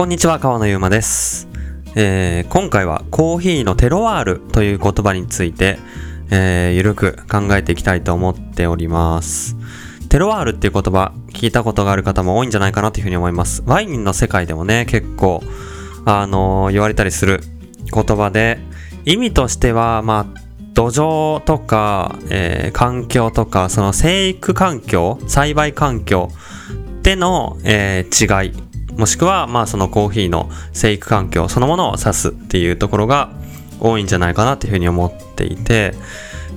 こんにちは、川野ゆうまです、えー今回はコーヒーのテロワールという言葉について、えーゆるく考えていきたいと思っております。テロワールっていう言葉、聞いたことがある方も多いんじゃないかなというふうに思います。ワインの世界でもね、結構、あのー言われたりする言葉で、意味としては、まあ、土壌とか、えー環境とか、その生育環境、栽培環境での、えー違い、もしくは、まあ、そのコーヒーの生育環境そのものを指すっていうところが多いんじゃないかなというふうに思っていて、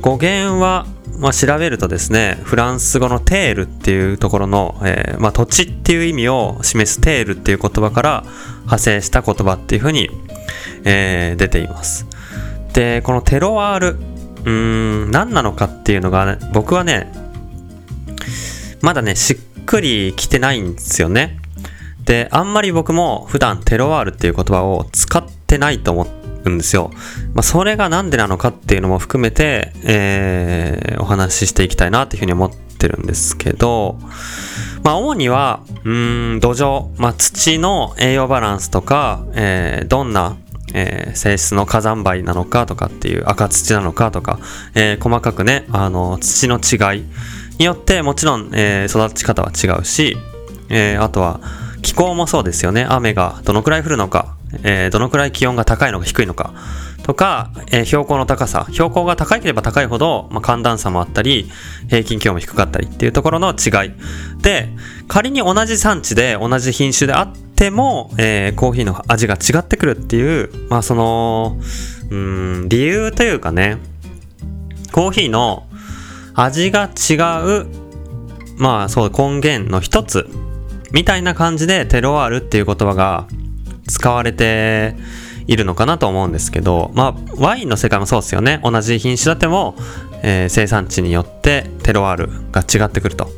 語源は、まあ、調べるとですね、フランス語のテールっていうところの、えーまあ、土地っていう意味を示すテールっていう言葉から派生した言葉っていうふうに、えー出ています。で、このテロワール、うーん、何なのかっていうのが、ね、僕はね、まだね、しっくりきてないんですよね。で、あんまり僕も普段テロワールっていう言葉を使ってないと思うんですよ。まあ、それがなんでなのかっていうのも含めて、えーお話ししていきたいなっていうふうに思ってるんですけど、まあ、主には、うん、土壌、まあ、土の栄養バランスとか、えーどんな、えー性質の火山灰なのかとかっていう赤土なのかとか、えー細かくね、あの、土の違いによってもちろん、えー育ち方は違うし、えーあとは気候もそうですよね。雨がどのくらい降るのか、えーどのくらい気温が高いのか低いのかとか、えー標高の高さ。標高が高ければ高いほど、まあ、寒暖差もあったり、平均気温も低かったりっていうところの違い。で、仮に同じ産地で同じ品種であっても、えーコーヒーの味が違ってくるっていう、まあその、うん、理由というかね、コーヒーの味が違う、まあそう、根源の一つ、みたいな感じでテロワールっていう言葉が使われているのかなと思うんですけど、まあワインの世界もそうですよね。同じ品種だっても、えー生産地によってテロワールが違ってくると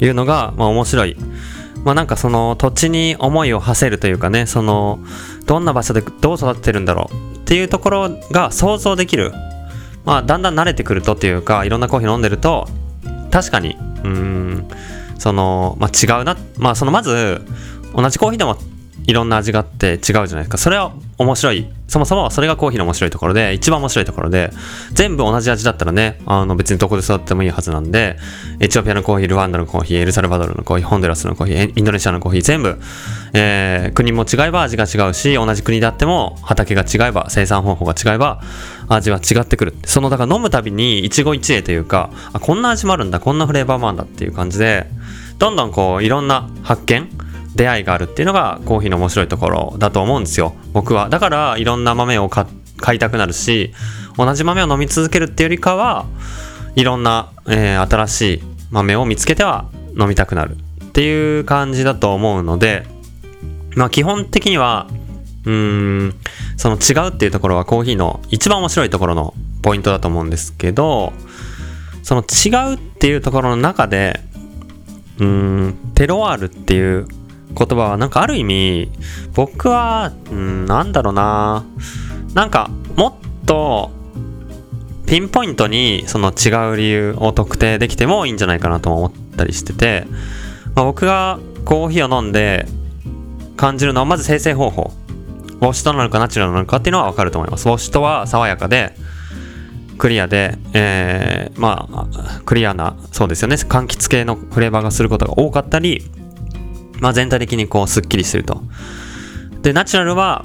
いうのが、まあ面白い。まあなんかその土地に思いを馳せるというかね、そのどんな場所でどう育ってるんだろうっていうところが想像できる。まあだんだん慣れてくるとっていうか、いろんなコーヒー飲んでると、確かに、うーん、その、まあ違うな。まあそのまず、同じコーヒーでもいろんな味があって違うじゃないですか。それは面白い。そもそもそれがコーヒーの面白いところで、一番面白いところで、全部同じ味だったらね、あの別にどこで育ってもいいはずなんで、エチオピアのコーヒー、ルワンダのコーヒー、エルサルバドルのコーヒー、ホンデラスのコーヒー、インドネシアのコーヒー、全部、えー国も違えば味が違うし、同じ国であっても畑が違えば、生産方法が違えば、味は違ってくる。その、だから飲むたびに一期一会というか、あ、こんな味もあるんだ、こんなフレーバーもあるんだっていう感じで、どんどんこう、いろんな発見出会いがあるっていうのがコーヒーの面白いところだと思うんですよ。僕は。だからいろんな豆を買いたくなるし同じ豆を飲み続けるっていうよりかはいろんな、えー新しい豆を見つけては飲みたくなるっていう感じだと思うのでまあ基本的にはうーんその違うっていうところはコーヒーの一番面白いところのポイントだと思うんですけどその違うっていうところの中でうーんテロワールっていう言葉はなんかある意味僕はうんなんだろうな。なんかもっとピンポイントにその違う理由を特定できてもいいんじゃないかなと思ったりしてて、まあ、僕がコーヒーを飲んで感じるのはまず生成方法。ウォッシュトなのかナチュラルなのかっていうのはわかると思います。ウォッシュトは爽やかでクリアで、えー、まあクリアなそうですよね。柑橘系のフレーバーがすることが多かったりまあ、全体的にこうすっきりすると。で、ナチュラルは、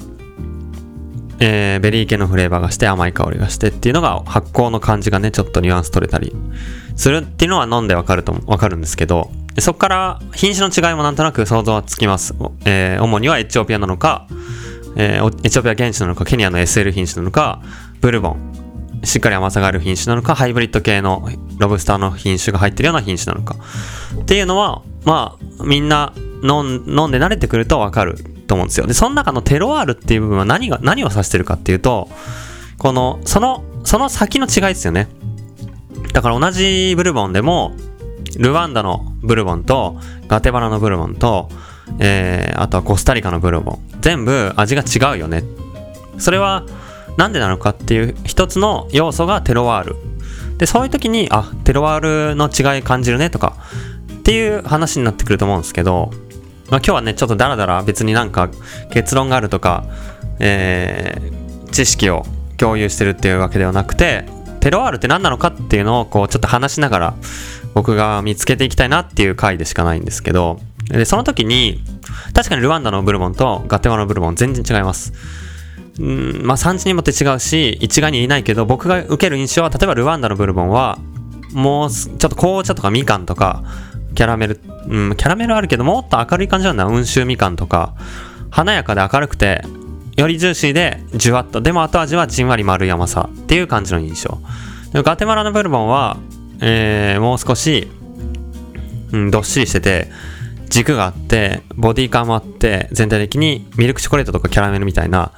えーベリー系のフレーバーがして甘い香りがしてっていうのが発酵の感じがね、ちょっとニュアンス取れたりするっていうのは飲んでわかると、わかるんですけど、そこから品種の違いもなんとなく想像はつきます。えー主にはエチオピアなのか、えーエチオピア現地なのか、ケニアの SL 品種なのか、ブルボン、しっかり甘さがある品種なのか、ハイブリッド系のロブスターの品種が入ってるような品種なのか。っていうのは、まあ、みんな飲ん飲んで慣れてくるとわかると思うんですよ。で、その中のテロワールっていう部分は何が、何を指してるかっていうと、この、その、その先の違いですよね。だから同じブルボンでも、ルワンダのブルボンと、ガテバラのブルボンと、えー、あとはコスタリカのブルボン。全部味が違うよね。それは、なんでなのかっていう一つの要素がテロワール。で、そういう時に、あ、テロワールの違い感じるねとか、っていう話になってくると思うんですけど、まあ、今日はね、ちょっとダラダラ別になんか結論があるとか、えー、知識を共有してるっていうわけではなくて、テロワールって何なのかっていうのをこうちょっと話しながら僕が見つけていきたいなっていう回でしかないんですけど、で、その時に、確かにルワンダのブルボンとガテマのブルボン全然違います。うんまあ産地にもって違うし、一概に言えないけど、僕が受ける印象は、例えばルワンダのブルボンは、もうちょっと紅茶とかみかんとか、キャラメル、うん、キャラメルあるけど、もっと明るい感じなんだ。温州みかんとか、華やかで明るくて、よりジューシーで、じゅわっと。でも後味はじんわり丸い甘さっていう感じの印象。ガテマラのブルボンは、えー、もう少し、うん、どっしりしてて、軸があって、ボディ感もあって、全体的にミルクチョコレートとかキャラメルみたいな、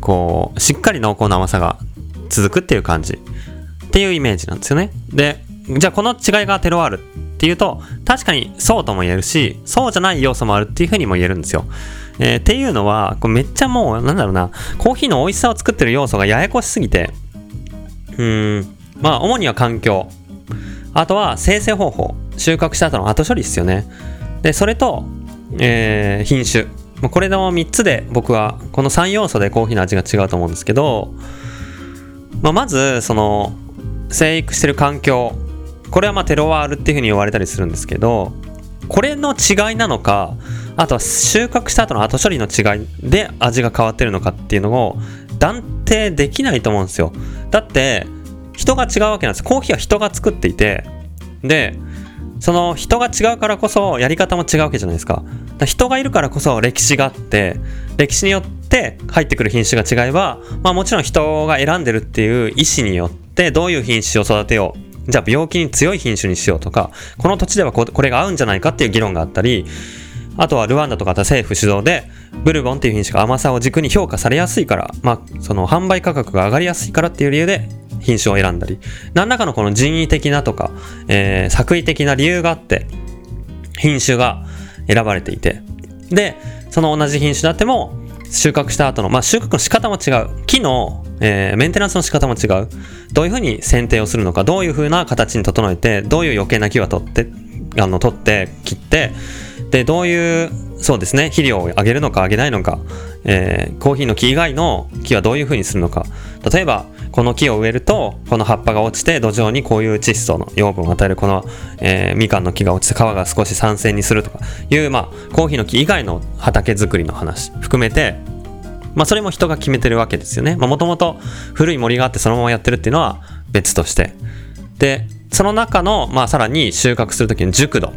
こう、しっかり濃厚な甘さが続くっていう感じ。っていうイメージなんですよね。で、じゃあこの違いがテロワールっていうと、確かにそうとも言えるし、そうじゃない要素もあるっていうふうにも言えるんですよ。えー、っていうのは、これめっちゃもう、なんだろうな、コーヒーの美味しさを作ってる要素がややこしすぎて、うん、まあ、主には環境。あとは生成方法。収穫した後の後処理ですよね。で、それと、えー、品種。これの3つで僕は、この3要素でコーヒーの味が違うと思うんですけど、まあ、まず、その、生育してる環境。これはまあテロワールっていうふうに言われたりするんですけど、これの違いなのか、あとは収穫した後の後処理の違いで味が変わってるのかっていうのを断定できないと思うんですよ。だって、人が違うわけなんです。コーヒーは人が作っていて、で、その人が違うからこそやり方も違うわけじゃないですか。人がいるからこそ歴史があって、歴史によって入ってくる品種が違えば、まあもちろん人が選んでるっていう意思によってどういう品種を育てよう。じゃあ病気に強い品種にしようとか、この土地ではこれが合うんじゃないかっていう議論があったり、あとはルワンダとか政府主導で、ブルボンっていう品種が甘さを軸に評価されやすいから、まあ、その販売価格が上がりやすいからっていう理由で品種を選んだり、何らかのこの人為的なとか、えー、作為的な理由があって、品種が選ばれていて、で、その同じ品種であっても、収穫した後の、まあ、収穫の仕方も違う。木の、えー、メンテナンスの仕方も違う。どういうふうに剪定をするのか、どういうふうな形に整えて、どういう余計な木は取って、あの、取って、切って、で、どういう、そうですね、肥料をあげるのかあげないのか、えー、コーヒーの木以外の木はどういうふうにするのか。例えば、この木を植えると、この葉っぱが落ちて土壌にこういう窒素の養分を与える、この、えー、みかんの木が落ちて皮が少し酸性にするとかいう、まあ、コーヒーの木以外の畑作りの話含めて、まあ、それも人が決めてるわけですよね。もともと古い森があってそのままやってるっていうのは別として。で、その中の、まあ、さらに収穫するときの熟度。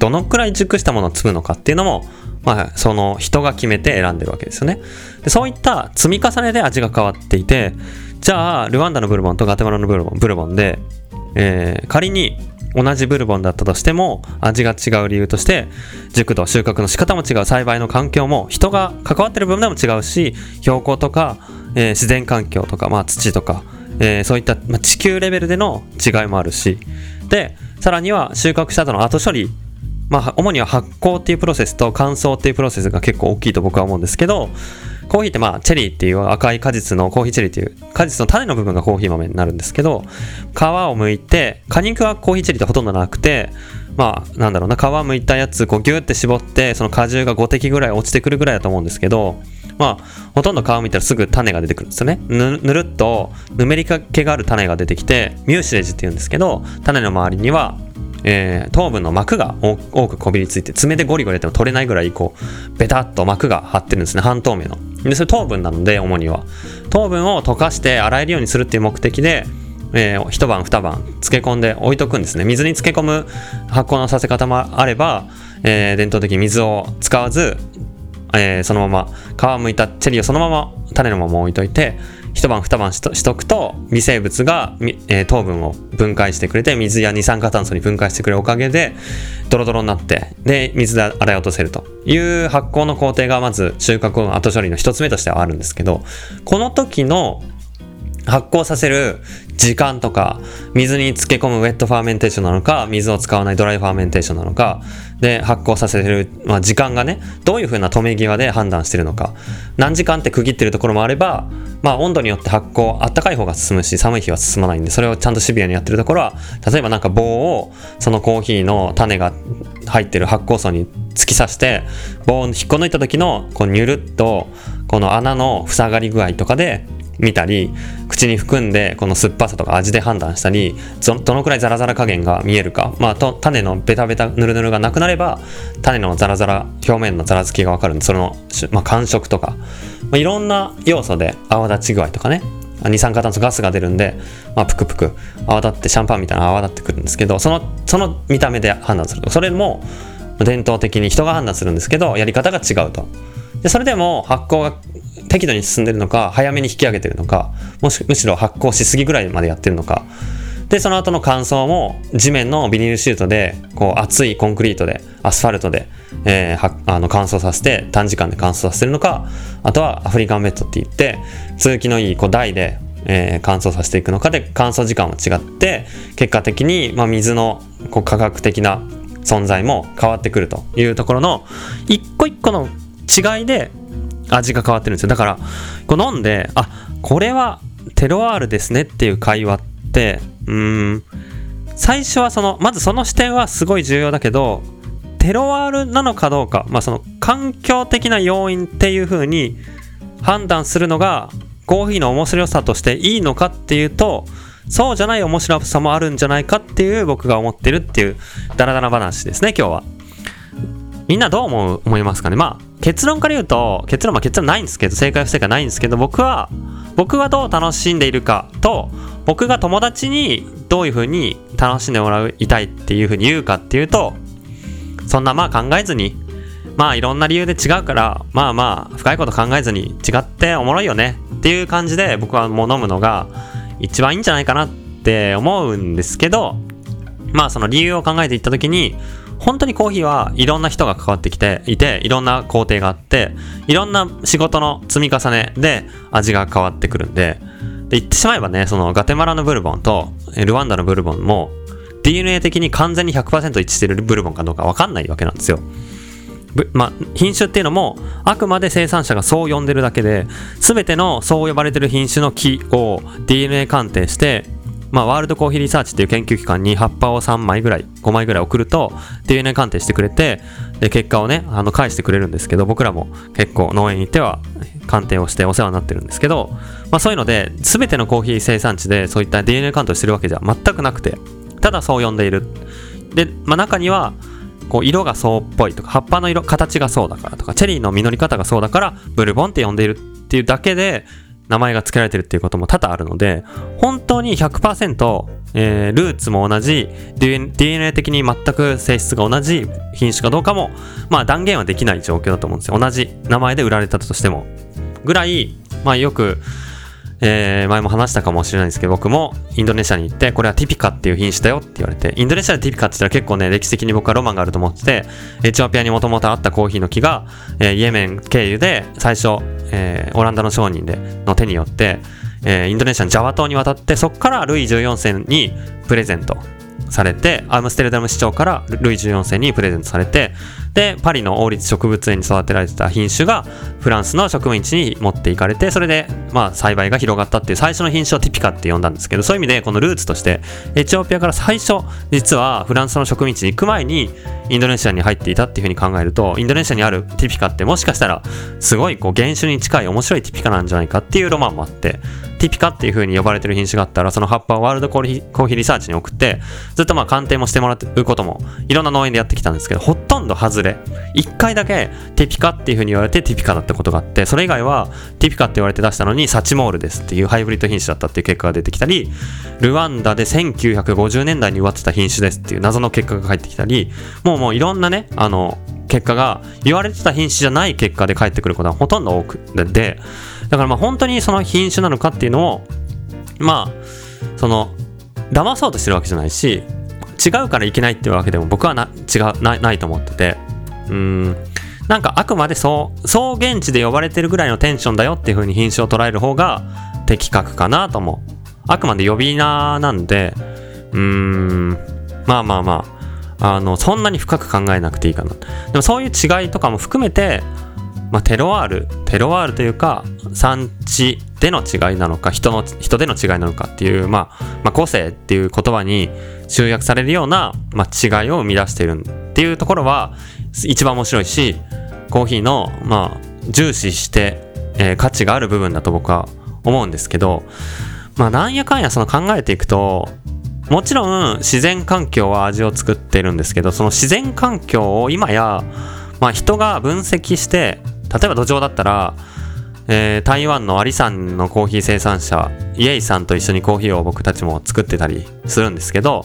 どのくらい熟したものを積むのかっていうのも、まあ、その人が決めて選んでるわけですよね。でそういった積み重ねで味が変わっていて、じゃあ、ルワンダのブルボンとガテマラのブルボン、ブルボンで、えー、仮に同じブルボンだったとしても、味が違う理由として、熟度、収穫の仕方も違う、栽培の環境も、人が関わってる部分でも違うし、標高とか、えー、自然環境とか、まあ土とか、えー、そういった、まあ、地球レベルでの違いもあるし、で、さらには収穫した後の後処理。まあ、主には発酵っていうプロセスと乾燥っていうプロセスが結構大きいと僕は思うんですけど、コーヒーってまあ、チェリーっていう赤い果実のコーヒーチェリーっていう果実の種の部分がコーヒー豆になるんですけど、皮を剥いて、果肉はコーヒーチェリーってほとんどなくて、まあ、なんだろうな、皮剥いたやつ、こうギューって絞って、その果汁が5滴ぐらい落ちてくるぐらいだと思うんですけど、まあ、ほとんど皮を見たらすぐ種が出てくるんですよね。ぬぬるっと、ぬめりかけがある種が出てきて、ミューシレージって言うんですけど、種の周りにはえー、糖分の膜が多くこびりついて爪でゴリゴリやっても取れないぐらいこうベタっと膜が張ってるんですね半透明のでそれ糖分なので主には。糖分を溶かして洗えるようにするっていう目的でえー、一晩二晩漬け込んで置いとくんですね。水に漬け込む発酵のさせ方もあれば、えー、伝統的に水を使わず、えー、そのまま皮むいたチェリーをそのまま種のまま置いといて一晩二晩しとしとくと微生物が、えー、糖分を分解してくれて水や二酸化炭素に分解してくれるおかげでドロドロになってで水で洗い落とせると。いう発酵の工程がまず収穫の後処理の一つ目としてはあるんですけどこの時の発酵させる時間とか、水に漬け込む wet fermentation なのか、水を使わない dry fermentation なのか、で発酵させる、まあ、時間がねどういう風な止め際で判断してるのか。何時間って区切ってるところもあれば、まあ、温度によって発酵あったかい方が進むし寒い日は進まないんでそれをちゃんとシビアにやってるところは例えばなんか棒をそのコーヒーの種が入ってる発酵槽に突き刺して棒を引っこ抜いた時のこうニュルっとこの穴の塞がり具合とかで見たり口に含んでこの酸っぱさとか味で判断したりどのくらいザラザラ加減が見えるか、まあ、と種のベタベタヌルヌルがなくなれば種のザラザラ表面のザラつきが分かるんでその、まあ、感触とか、まあ、いろんな要素で泡立ち具合とかね。二酸化炭素ガスが出るんで、まあ、プクプク泡立ってシャンパンみたいな泡立ってくるんですけどそのその見た目で判断するそれも伝統的に人が判断するんですけどやり方が違うと。でそれでも発酵が適度に進んでるのか早めに引き上げてるのかもしむしろ発酵しすぎぐらいまでやってるのか。でその後の乾燥も地面のビニールシートでこう厚いコンクリートでアスファルトで、えー、あの乾燥させて短時間で乾燥させるのかあとはアフリカンベッドって言って通気のいいこう台で、えー、乾燥させていくのかで乾燥時間は違って結果的に、まあ、水のこう科学的な存在も変わってくるというところの一個一個の違いで味が変わってるんですよ。だからこう飲んであこれはテロワールですねっていう会話ってうん最初はそのまずその視点はすごい重要だけどテロワールなのかどうか、まあ、その環境的な要因っていう風に判断するのがコーヒーの面白さとしていいのかっていうとそうじゃない面白さもあるんじゃないかっていう僕が思ってるっていうダラダラ話ですね今日は。みんなどう思う思いますかね？まあ結論から言うと結論は結論ないんですけど正解不正解ないんですけど僕は僕はどう楽しんでいるかと僕が友達にどういう風に楽しんでもらいたいっていう風に言うかっていうとそんなまあ考えずにまあいろんな理由で違うからまあまあ深いこと考えずに違っておもろいよねっていう感じで僕はもう飲むのが一番いいんじゃないかなって思うんですけどまあその理由を考えていった時に本当にコーヒーはいろんな人が関わってきていていろんな工程があっていろんな仕事の積み重ねで味が変わってくるんでで言ってしまえばねそのガテマラのブルボンとルワンダのブルボンも DNA 的に完全に100%一致してるブルボンかどうか分かんないわけなんですよ。まあ、品種っていうのもあくまで生産者がそう呼んでるだけで全てのそう呼ばれてる品種の木を DNA 鑑定してまあ、ワールドコーヒーリサーチっていう研究機関に葉っぱを3枚ぐらい、5枚ぐらい送ると、DNA 鑑定してくれて、で、結果をね、あの、返してくれるんですけど、僕らも結構農園に行っては鑑定をしてお世話になってるんですけど、まあ、そういうので、全てのコーヒー生産地でそういった DNA 鑑定してるわけじゃ全くなくて、ただそう呼んでいる。で、まあ、中には、こう色がそうっぽいとか葉っぱの色形がそうだからとかチェリーの実り方がそうだからブルボンって呼んでいるっていうだけで名前が付けられてるっていうことも多々あるので、本当に100%、えー、ルーツも同じ、DNA 的に全く性質が同じ品種かどうかも、まあ断言はできない状況だと思うんですよ。同じ名前で売られたとしても。ぐらい、まあよく、えー、前も話したかもしれないんですけど、僕もインドネシアに行って、これはティピカっていう品種だよって言われて、インドネシアでティピカって言ったら結構ね、歴史的に僕はロマンがあると思ってて、エチオピアにもともとあったコーヒーの木が、えー、イエメン経由で最初、えー、オランダの商人での手によって、えー、インドネシアのジャワ島に渡って、そこからルイ14世にプレゼントされて、アムステルダム市長からルイ14世にプレゼントされて、で、パリの王立植物園に育てられてた品種がフランスの植民地に持っていかれて、それで、まあ、栽培が広がったっていう最初の品種をティピカって呼んだんですけど、そういう意味で、このルーツとして、エチオピアから最初、実はフランスの植民地に行く前に、インドネシアに入っていたっていうふうに考えると、インドネシアにあるティピカってもしかしたら、すごいこう原種に近い面白いティピカなんじゃないかっていうロマンもあって、ティピカっていう風に呼ばれてる品種があったら、その葉っぱをワールドコーヒーリサーチに送って、ずっとまあ鑑定もしてもらうことも、いろんな農園でやってきたんですけど、ほとんど外れ。で。1回だけテピカっていう風に言われてティピカだったことがあって、それ以外はティピカって言われて出したのにサチモールですっていうハイブリッド品種だったっていう結果が出てきたり、ルワンダで1950年代に植わってた品種ですっていう謎の結果が返ってきたり、もうもういろんなね、あの、結果が言われてた品種じゃない結果で返ってくることはほとんど多くで、だからまあ本当にその品種なのかっていうのを、まあ、その、騙そうとしてるわけじゃないし、違うからいけないっていうわけでも僕はな違うないと思ってて、うん、なんかあくまでそうそう現地で呼ばれてるぐらいのテンションだよっていう風に品種を捉える方が的確かなと思う。あくまで呼び名なんで、うーん、まあまあまあ、あのそんなに深く考えなくていいかな。でもそういう違いとかも含めて、まあ、テロワールテロワールというか産地での違いなのか人の人での違いなのかっていう、まあ、まあ個性っていう言葉に集約されるような、まあ、違いを生み出しているっていうところは一番面白いしコーヒーの、まあ、重視して、えー、価値がある部分だと僕は思うんですけどまあなんやかんやその考えていくともちろん自然環境は味を作ってるんですけどその自然環境を今や、まあ、人が分析して例えば土壌だったら、えー、台湾のアリさんのコーヒー生産者イエイさんと一緒にコーヒーを僕たちも作ってたりするんですけど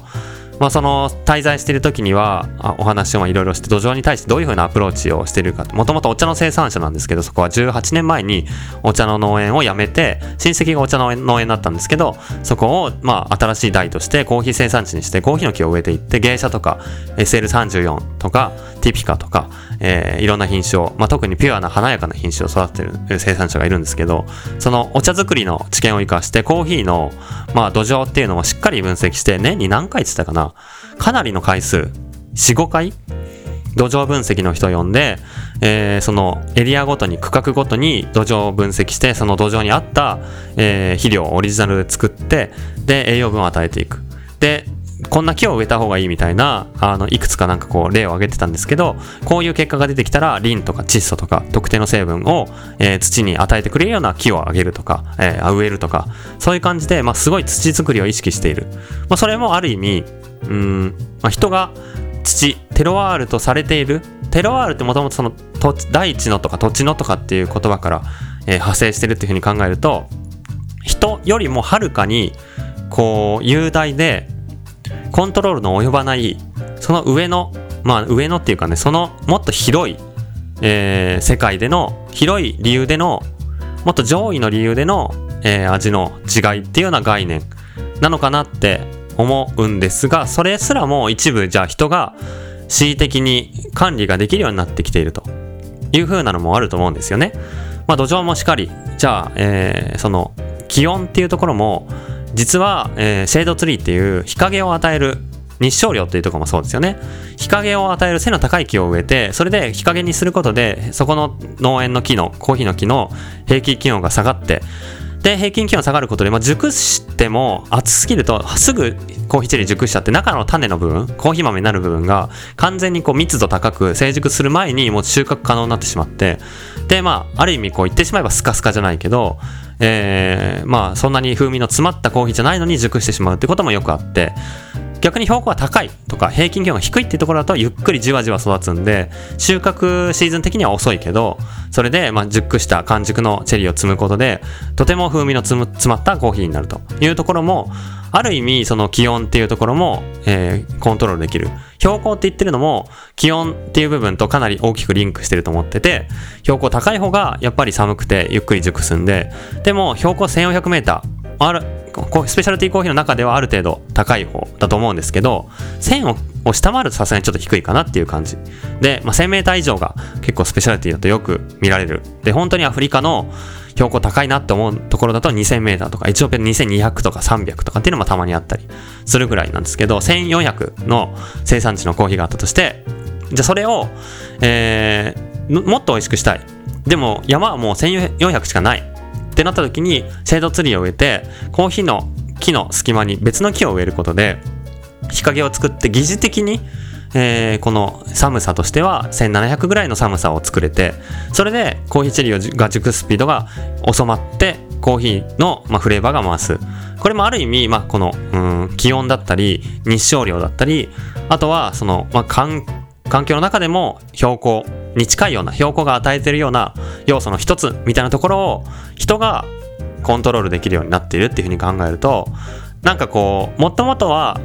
まあ、その滞在している時にはお話をいろいろして土壌に対してどういうふうなアプローチをしているかもと。もとお茶の生産者なんですけどそこは18年前にお茶の農園を辞めて親戚がお茶の農園だったんですけどそこをまあ新しい台としてコーヒー生産地にしてコーヒーの木を植えていって芸者とか SL34 とかティピカとか、えー、いろんな品種を、まあ、特にピュアな華やかな品種を育てる生産者がいるんですけどそのお茶作りの知見を生かしてコーヒーの、まあ、土壌っていうのをしっかり分析して年に何回って言ったかなかなりの回数、4、5回？土壌分析の人を呼んで、えー、そのエリアごとに区画ごとに土壌を分析してその土壌に合った、えー、肥料をオリジナルで作ってで栄養分を与えていく。でこんな木を植えた方がいいみたいなあのいくつかなんかこう例を挙げてたんですけどこういう結果が出てきたらリンとか窒素とか特定の成分を、えー、土に与えてくれるような木をあげるとか、え、植えるとかそういう感じで、まあ、すごい土作りを意識している、まあ、それもある意味うん、まあ、人が土テロワールとされている。テロワールってもともとその大地のとか土地のとかっていう言葉から、えー、派生してるっていうふうに考えると人よりもはるかにこう雄大でコントロールの及ばないその上のまあ上のっていうかねそのもっと広い、えー、世界での広い理由でのもっと上位の理由での、えー、味の違いっていうような概念なのかなって思うんですがそれすらも一部じゃあ人が恣意的に管理ができるようになってきているという風なのもあると思うんですよね。まあ土壌もしっかりじゃあ、えー、その気温っていうところも実は、えー、シェードツリーっていう日陰を与える日照量っていうところもそうですよね。日陰を与える背の高い木を植えて、それで日陰にすることで、そこの農園の木の、コーヒーの木の平均気温が下がって、で、平均気温下がることで、まあ、熟しても暑すぎると、すぐコーヒーチェリー熟しちゃって、中の種の部分、コーヒー豆になる部分が、完全にこう密度高く成熟する前にもう収穫可能になってしまって、で、まあ、ある意味こう言ってしまえばスカスカじゃないけど、えー、まあそんなに風味の詰まったコーヒーじゃないのに熟してしまうってこともよくあって逆に標高が高いとか平均気温が低いっていうところだとゆっくりじわじわ育つんで収穫シーズン的には遅いけどそれでまあ熟した完熟のチェリーを摘むことでとても風味の詰まったコーヒーになると。いうところもある意味その気温っていうところも、えー、コントロールできる。標高って言ってるのも気温っていう部分とかなり大きくリンクしてると思ってて標高高い方がやっぱり寒くてゆっくり熟すんででも標高 1400m あるスペシャルティーコーヒーの中ではある程度高い方だと思うんですけど1000を下回るとさすがにちょっと低いかなっていう感じ。で、まあ、1000m 以上が結構スペシャルティーだとよく見られる。で本当にアフリカの標高高いなって思うところだと 2000m とかエチオピア2200とか300とかっていうのもたまにあったりするぐらいなんですけど1400の生産地のコーヒーがあったとしてじゃあそれを、えー、もっと美味しくしたい。でも山はもう1400しかない。ってなった時にシェードツリーを植えてコーヒーの木の隙間に別の木を植えることで日陰を作って疑似的にえー、この寒さとしては1700ぐらいの寒さを作れてそれでコーヒーチェリーが熟すスピードが収まってコーヒーの、まあ、フレーバーが増す。これもある意味、まあ、このうん気温だったり日照量だったりあとはその、まあ、環境の中でも標高に近いような標高が与えているような要素の一つみたいなところを人がコントロールできるようになっているっていうふうに考えるとなんかこうもともとは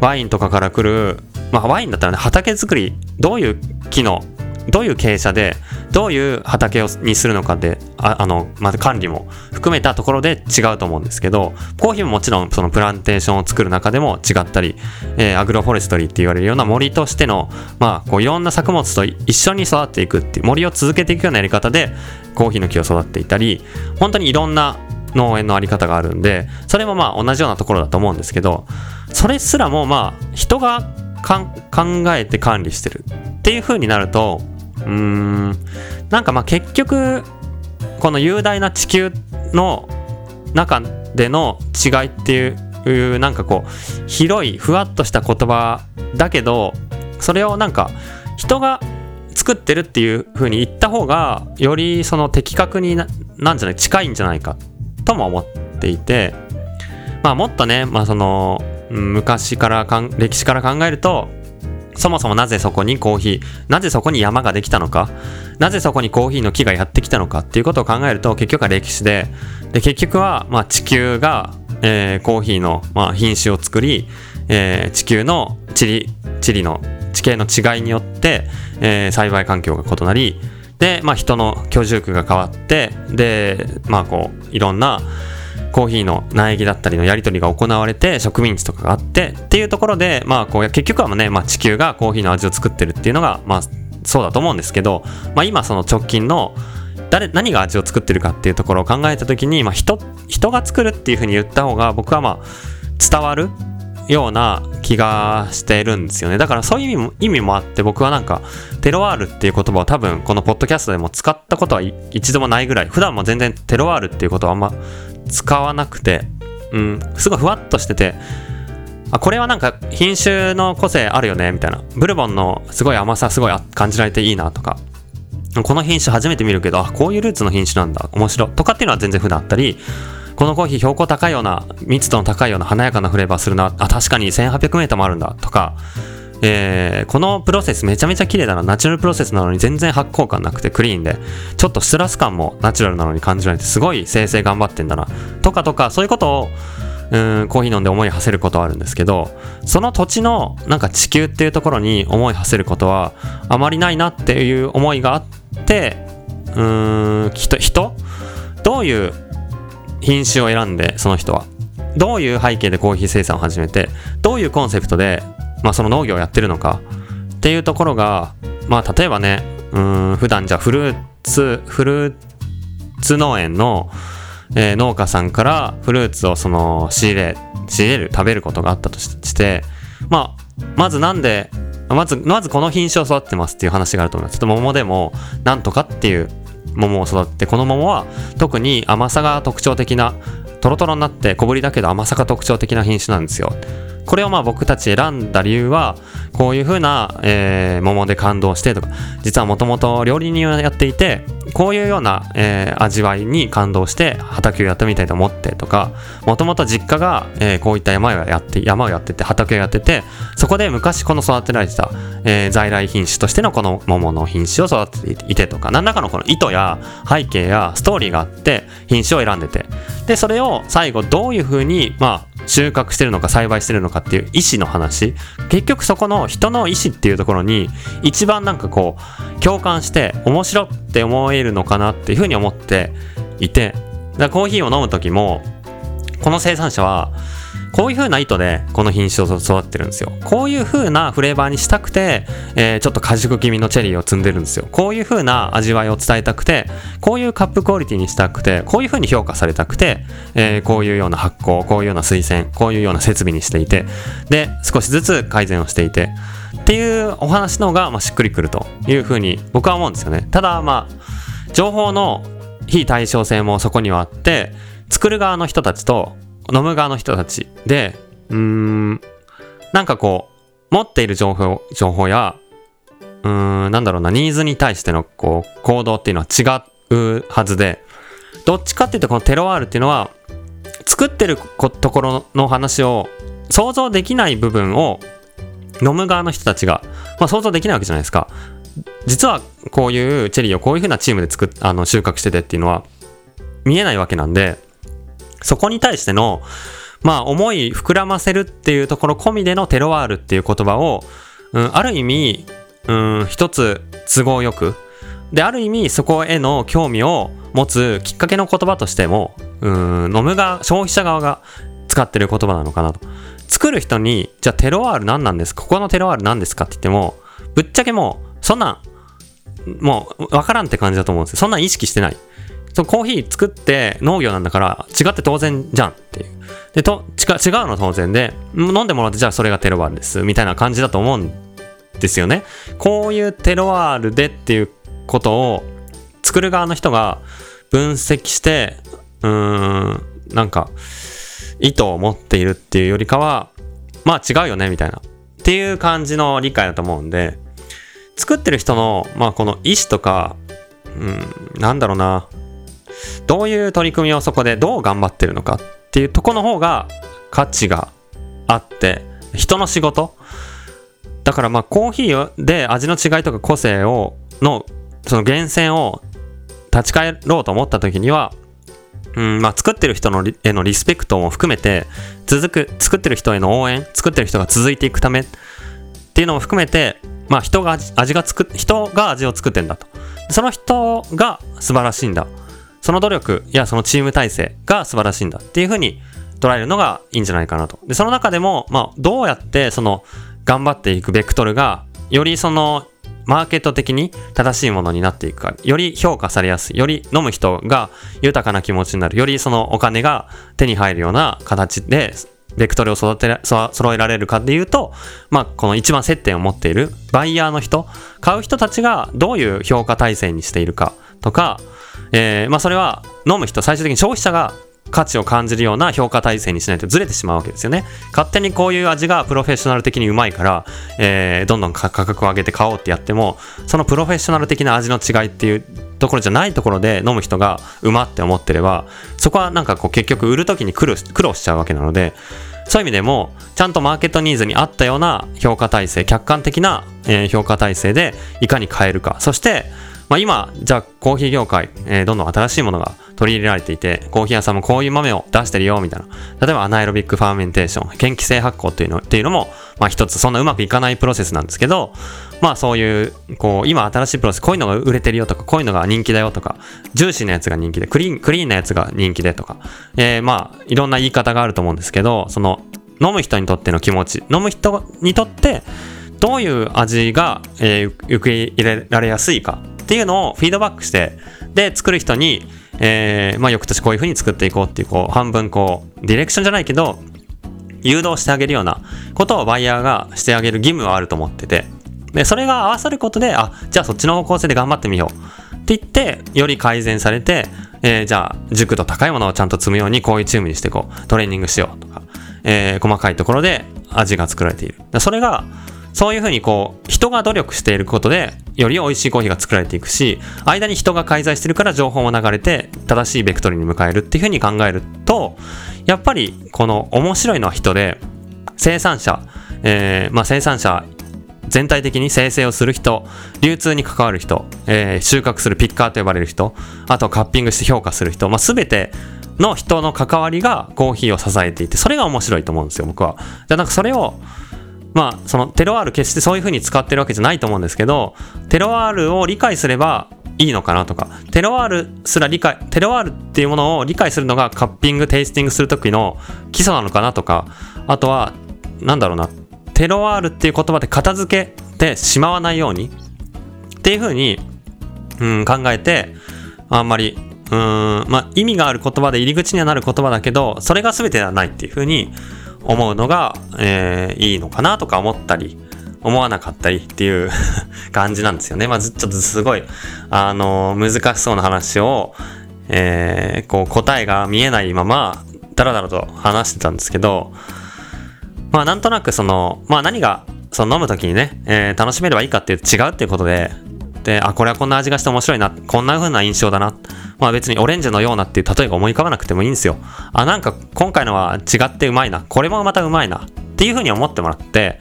ワインとかから来るまあ、ワインだったらね畑作りどういう木のどういう傾斜でどういう畑をにするのかでああの、まず管理も含めたところで違うと思うんですけどコーヒーももちろんそのプランテーションを作る中でも違ったり、えー、アグロフォレストリーって言われるような森としての、まあ、こういろんな作物と一緒に育っていくっていう森を続けていくようなやり方でコーヒーの木を育っていたり本当にいろんな農園のあり方があるんでそれもまあ同じようなところだと思うんですけどそれすらもまあ人が考えて管理してるっていう風になるとうん。なんかまあ結局この雄大な地球の中での違いっていうなんかこう広いふわっとした言葉だけどそれをなんか人が作ってるっていう風に言った方がよりその的確にななんじゃない近いんじゃないかとも思っていてまあもっとねまあその昔からかん歴史から考えるとそもそもなぜそこにコーヒーなぜそこに山ができたのかなぜそこにコーヒーの木がやってきたのかっていうことを考えると結局は歴史でで結局はまあ地球が、えー、コーヒーのまあ品種を作り、えー、地球の地理地理の地形の違いによって、えー、栽培環境が異なりで、まあ、人の居住区が変わってでまあこういろんなコーヒーの苗木だったりのやり取りが行われて植民地とかがあってっていうところでまあこう結局はね、まあ、地球がコーヒーの味を作ってるっていうのがまあそうだと思うんですけど、まあ、今その直近の誰何が味を作ってるかっていうところを考えた時に、まあ人、人が作るっていうふうに言った方が僕はまあ伝わるような気がしてるんですよね。だからそういう意味も意味もあって僕はなんかテロワールっていう言葉を多分このポッドキャストでも使ったことは一度もないぐらい。普段も全然テロワールっていうことはあんま使わなくて。うん。すごいふわっとしてて。あこれはなんか品種の個性あるよねみたいな。ブルボンのすごい甘さすごい感じられていいなとか。この品種初めて見るけどあこういうルーツの品種なんだ。面白とかっていうのは全然普段あったり。このコーヒー標高高いような密度の高いような華やかなフレーバーするな。あ確かに 1800m もあるんだ。とかえー、このプロセスめちゃめちゃ綺麗だな。ナチュラルプロセスなのに全然発酵感なくてクリーンで。ちょっとストラス感もナチュラルなのに感じられてすごい生成頑張ってんだな。とかとかそういうことをうんコーヒー飲んで思い馳せることはあるんですけどその土地のなんか地球っていうところに思い馳せることはあまりないなっていう思いがあってうーん人人？どういう品種を選んでその人はどういう背景でコーヒー生産を始めてどういうコンセプトで、まあ、その農業をやってるのかっていうところがまあ例えばねうん普段じゃフルーツフルーツ農園の、えー、農家さんからフルーツをその仕入れ仕入れる食べることがあったとしてまあまずなんでまずまずこの品種を育ってますっていう話があると思います。ちょっと桃でもなんとかっていう桃を育ってこの桃は特に甘さが特徴的なトロトロになって小ぶりだけど甘さが特徴的な品種なんですよ。これをまあ僕たち選んだ理由はこういう風な、えー、桃で感動してとか実はもともと料理人をやっていてこういうような、えー、味わいに感動して畑をやってみたいと思ってとかもともと実家が、えー、こういった山をやって山をやってて畑をやっててそこで昔この育てられてた、えー、在来品種としてのこの桃の品種を育てていてとか何らかのこの意図や背景やストーリーがあって品種を選んでて。でそれを最後どういう風にまあ収穫してるのか栽培してるのかっていう意思の話。結局そこの人の意思っていうところに一番なんかこう共感して面白って思えるのかなっていうふうに思っていて。だコーヒーを飲む時もこの生産者はこういう風な意図でこの品種を育ってるんですよ。こういう風なフレーバーにしたくて、えー、ちょっと果熟気味のチェリーを積んでるんですよ。こういう風な味わいを伝えたくて、こういうカップクオリティにしたくて、こういう風に評価されたくて、えー、こういうような発酵、こういうような推薦、こういうような設備にしていて、で、少しずつ改善をしていて、っていうお話の方が、まあ、しっくりくるという風に僕は思うんですよね。ただ、まあ、情報の非対称性もそこにはあって、作る側の人たちと飲む側の人たちで、うーん、なんかこう、持っている情報、情報や、うーん、なんだろうな、ニーズに対してのこう、行動っていうのは違うはずで、どっちかっていうとこのテロワールっていうのは、作ってるところの話を想像できない部分を飲む側の人たちが、まあ、想像できないわけじゃないですか。実はこういうチェリーをこういう風なチームで作っあの収穫しててっていうのは見えないわけなんで、そこに対しての、まあ、思い膨らませるっていうところ込みでのテロワールっていう言葉を、うん、ある意味、うん、一つ都合よく、で、ある意味そこへの興味を持つきっかけの言葉としても、うん、飲むが、消費者側が使ってる言葉なのかなと。作る人に、じゃあテロワール何なんですか？ここのテロワール何ですかって言っても、ぶっちゃけもう、そんなん、もう、わからんって感じだと思うんですよ。そんなん意識してない。そのコーヒー作って農業なんだから違って当然じゃんっていう。で、と、違うの当然で、飲んでもらってじゃあそれがテロワールです。みたいな感じだと思うんですよね。こういうテロワールでっていうことを作る側の人が分析して、うーん、なんか、意図を持っているっていうよりかは、まあ違うよね、みたいな。っていう感じの理解だと思うんで、作ってる人の、まあこの意思とか、うん、なんだろうな、どういう取り組みをそこでどう頑張ってるのかっていうとこの方が価値があって、人の仕事。だからまあコーヒーで味の違いとか個性を、の、その源泉を立ち返ろうと思った時には、うんまあ、作ってる人のへのリスペクトも含めて続く作ってる人への応援作ってる人が続いていくためっていうのも含めて、まあ、人が味が作人が味を作ってんだと。その人が素晴らしいんだ。その努力やそのチーム体制が素晴らしいんだっていうふうに捉えるのがいいんじゃないかなとでその中でも、まあ、どうやってその頑張っていくベクトルがよりそのマーケット的に正しいものになっていくか、より評価されやすい、より飲む人が豊かな気持ちになる、よりそのお金が手に入るような形で、ベクトルを育てそ揃えられるかっていうと、まあ、この一番接点を持っているバイヤーの人、買う人たちがどういう評価体制にしているかとか、えー、まあ、それは飲む人、最終的に消費者が価値を感じるような評価体制にしないとずれてしまうわけですよね。勝手にこういう味がプロフェッショナル的にうまいから、えー、どんどん価格を上げて買おうってやっても、そのプロフェッショナル的な味の違いっていうところじゃないところで飲む人がうまって思ってれば、そこはなんかこう結局売る時に苦労しちゃうわけなので、そういう意味でも、ちゃんとマーケットニーズに合ったような評価体制、客観的な、え、評価体制でいかに変えるか。そして、まあ、今、じゃあコーヒー業界、えー、どんどん新しいものが取り入れられていて、コーヒー屋さんもこういう豆を出してるよ、みたいな。例えば anaerobic fermentation、嫌気性発酵っていうのっていうのも、まあ一つ、そんなうまくいかないプロセスなんですけど、まあそういう、こう、今新しいプロセス、こういうのが売れてるよとか、こういうのが人気だよとか、ジューシーなやつが人気で、クリーン、クリーンなやつが人気でとか、えー、まあ、いろんな言い方があると思うんですけど、その、飲む人にとっての気持ち、飲む人にとって、どういう味が、えー、受け入れられやすいかっていうのをフィードバックして、で、作る人に、えー、まあ、翌年こういう風に作っていこうっていう、こう、半分こう、ディレクションじゃないけど、誘導してあげるようなことをバイヤーがしてあげる義務はあると思ってて、で、それが合わさることで、あ、じゃあそっちの方向性で頑張ってみようって言って、より改善されて、えー、じゃあ、熟度高いものをちゃんと積むようにこういうチームにしていこう、トレーニングしようとか、えー、細かいところで味が作られている。それが、そういうふうにこう、人が努力していることで、より美味しいコーヒーが作られていくし、間に人が介在してるから情報も流れて、正しいベクトルに迎えるっていうふうに考えると、やっぱりこの面白いのは人で、生産者、えー、まあ生産者全体的に生成をする人、流通に関わる人、えー、収穫するピッカーと呼ばれる人、あとカッピングして評価する人、まあ、全ての人の関わりがコーヒーを支えていて、それが面白いと思うんですよ、僕は。じゃなんかそれを、まあ、そのテロワール決してそういう風に使ってるわけじゃないと思うんですけど、テロワールを理解すればいいのかなとか、テロワールすら理解、テロワールっていうものを理解するのがカッピング、テイスティングする時の基礎なのかなとか、あとは、なんだろうな、テロワールっていう言葉で片付けてしまわないようにっていう風に、うん、考えて、あんまり、うん、まあ、意味がある言葉で入り口にはなる言葉だけど、それが全てではないっていう風に、思うのが、えー、いいのかなとか思ったり、思わなかったりっていう 感じなんですよね。まず、ちょっとすごい、あのー、難しそうな話を、えー、こう答えが見えないまま、だらだらと話してたんですけど、まあなんとなくその、まあ何が、その飲む時にね、えー、楽しめればいいかっていう違うっていうこと、で、あ、これはこんな味がして面白いな、こんな風な印象だな。まあ別にオレンジのようなっていう例えが思い浮かばなくてもいいんですよ。あ、なんか今回のは違ってうまいな。これもまたうまいな。っていう風に思ってもらって、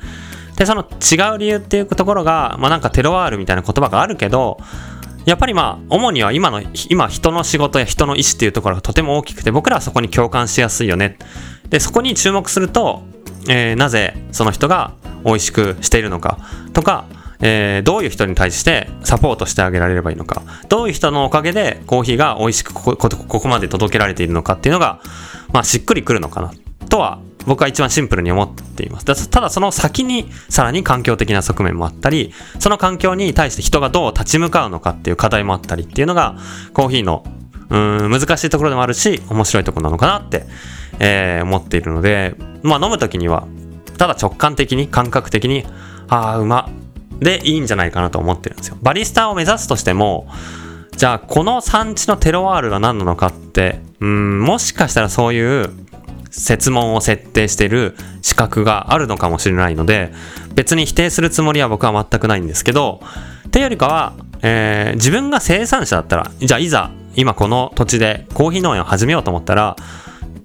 で、その違う理由っていうところが、まあなんかテロワールみたいな言葉があるけど、やっぱりまあ、主には今の、今人の仕事や人の意思っていうところがとても大きくて、僕らはそこに共感しやすいよね。で、そこに注目すると、えー、なぜその人が美味しくしているのかとか、えー、どういう人に対してサポートしてあげられればいいのか、どういう人のおかげでコーヒーが美味しくここここまで届けられているのかっていうのが、まあ、しっくりくるのかな、とは僕は一番シンプルに思っています。ただその先にさらに環境的な側面もあったり、その環境に対して人がどう立ち向かうのかっていう課題もあったりっていうのが、コーヒーのうん、難しいところでもあるし、面白いところなのかなって、えー、思っているので、まあ飲むときには、ただ直感的に、感覚的に、ああ、うま、でいいんじゃないかなと思ってるんですよ。バリスタを目指すとしても、じゃあこの産地のテロワールが何なのかって、うん、もしかしたらそういう設問を設定してる資格があるのかもしれないので、別に否定するつもりは僕は全くないんですけど、っていうよりかは、えー、自分が生産者だったら、じゃあいざ今この土地でコーヒー農園を始めようと思ったら、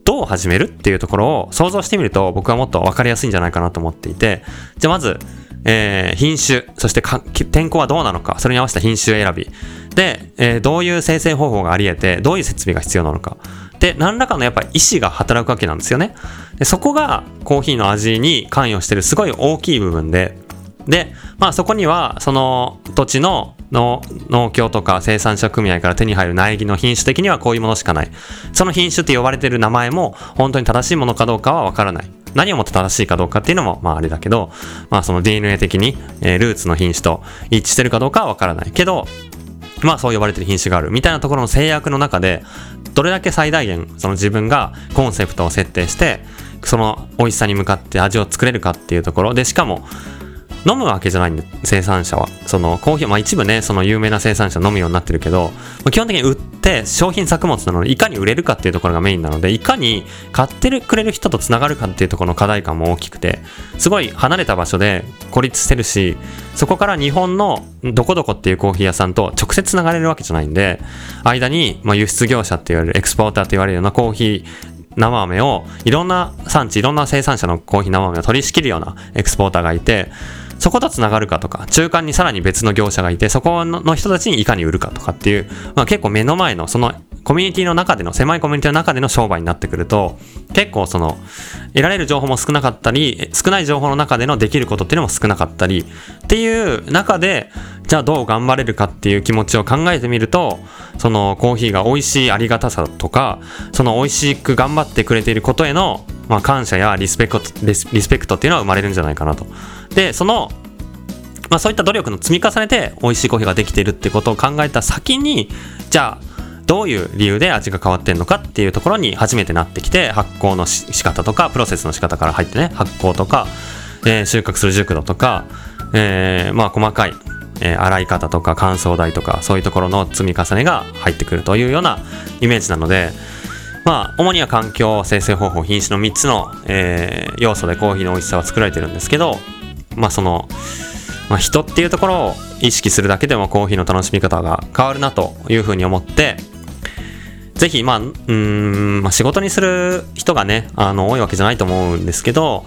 どう始めるっていうところを想像してみると僕はもっと分かりやすいんじゃないかなと思っていて、じゃあまず、えー、品種、そして天候はどうなのか、それに合わせた品種選び。で、えー、どういう生成方法があり得て、どういう設備が必要なのか。で、何らかのやっぱ意思が働くわけなんですよね。でそこがコーヒーの味に関与してるすごい大きい部分で、で、まあそこにはその土地の農協とか生産者組合から手に入る苗木の品種的にはこういうものしかない。その品種って呼ばれてる名前も本当に正しいものかどうかはわからない。何をもって正しいかどうかっていうのもまああれだけど、まあその DNA 的に、えー、ルーツの品種と一致してるかどうかはわからない。けど、まあそう呼ばれてる品種があるみたいなところの制約の中でどれだけ最大限その自分がコンセプトを設定してその美味しさに向かって味を作れるかっていうところでしかも飲むわけじゃないんで、生産者は。そのコーヒー、まあ一部ね、その有名な生産者飲むようになってるけど、基本的に売って商品作物なので、いかに売れるかっていうところがメインなので、いかに買ってるくれる人と繋がるかっていうところの課題感も大きくて、すごい離れた場所で孤立してるし、そこから日本のどこどこっていうコーヒー屋さんと直接繋がれるわけじゃないんで、間に、まあ、輸出業者って言われる、エクスポーターって言われるようなコーヒー、生飴をいろんな産地いろんな生産者のコーヒー生飴を取り仕切るようなエクスポーターがいてそことつながるかとか、中間にさらに別の業者がいて、そこの人たちにいかに売るかとかっていう、まあ結構目の前の、そのコミュニティの中での、狭いコミュニティの中での商売になってくると、結構その、得られる情報も少なかったり、少ない情報の中でのできることっていうのも少なかったり、っていう中で、じゃあどう頑張れるかっていう気持ちを考えてみると、そのコーヒーが美味しいありがたさとか、その美味しく頑張ってくれていることへの、まあ、感謝やリスペクト、リスペクトっていうのは生まれるんじゃないかなと。で、その、まあそういった努力の積み重ねで美味しいコーヒーができているってことを考えた先に、じゃあ、どういう理由で味が変わってんのかっていうところに初めてなってきて、発酵の仕方とか、プロセスの仕方から入ってね、発酵とか、えー、収穫する熟度とか、えー、まあ細かい、えー、洗い方とか乾燥台とか、そういうところの積み重ねが入ってくるというようなイメージなので、まあ、主には環境、生成方法、品種の3つの、えー、要素でコーヒーの美味しさは作られてるんですけど、まあその、まあ、人っていうところを意識するだけでもコーヒーの楽しみ方が変わるなというふうに思って、ぜひ、まあ、うん、まあ、仕事にする人がね、あの、多いわけじゃないと思うんですけど、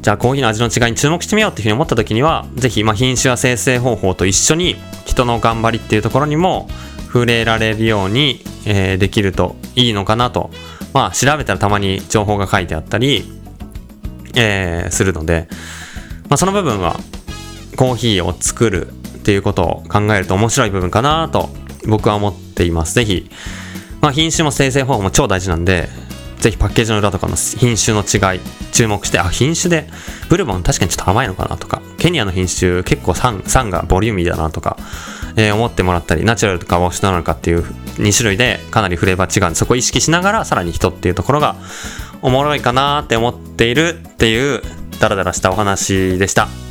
じゃあコーヒーの味の違いに注目してみようっていうふうに思った時には、ぜひ、まあ、品種や生成方法と一緒に人の頑張りっていうところにも触れられるように、えー、できるといいのかなと。まあ、調べたらたまに情報が書いてあったり、えー、するので、まあ、その部分はコーヒーを作るっていうことを考えると面白い部分かなと僕は思っています。ぜひ、まあ、品種も生成方法も超大事なんで、ぜひパッケージの裏とかの品種の違い注目して、あ、品種で、ブルボン確かにちょっと甘いのかなとか、ケニアの品種結構酸酸がボリューミーだなとか、えー、思ってもらったり、ナチュラルとかウォッシュなのかっていう2種類でかなりフレーバー違うんで、そこを意識しながらさらに人っていうところがおもろいかなって思っているっていうダラダラしたお話でした。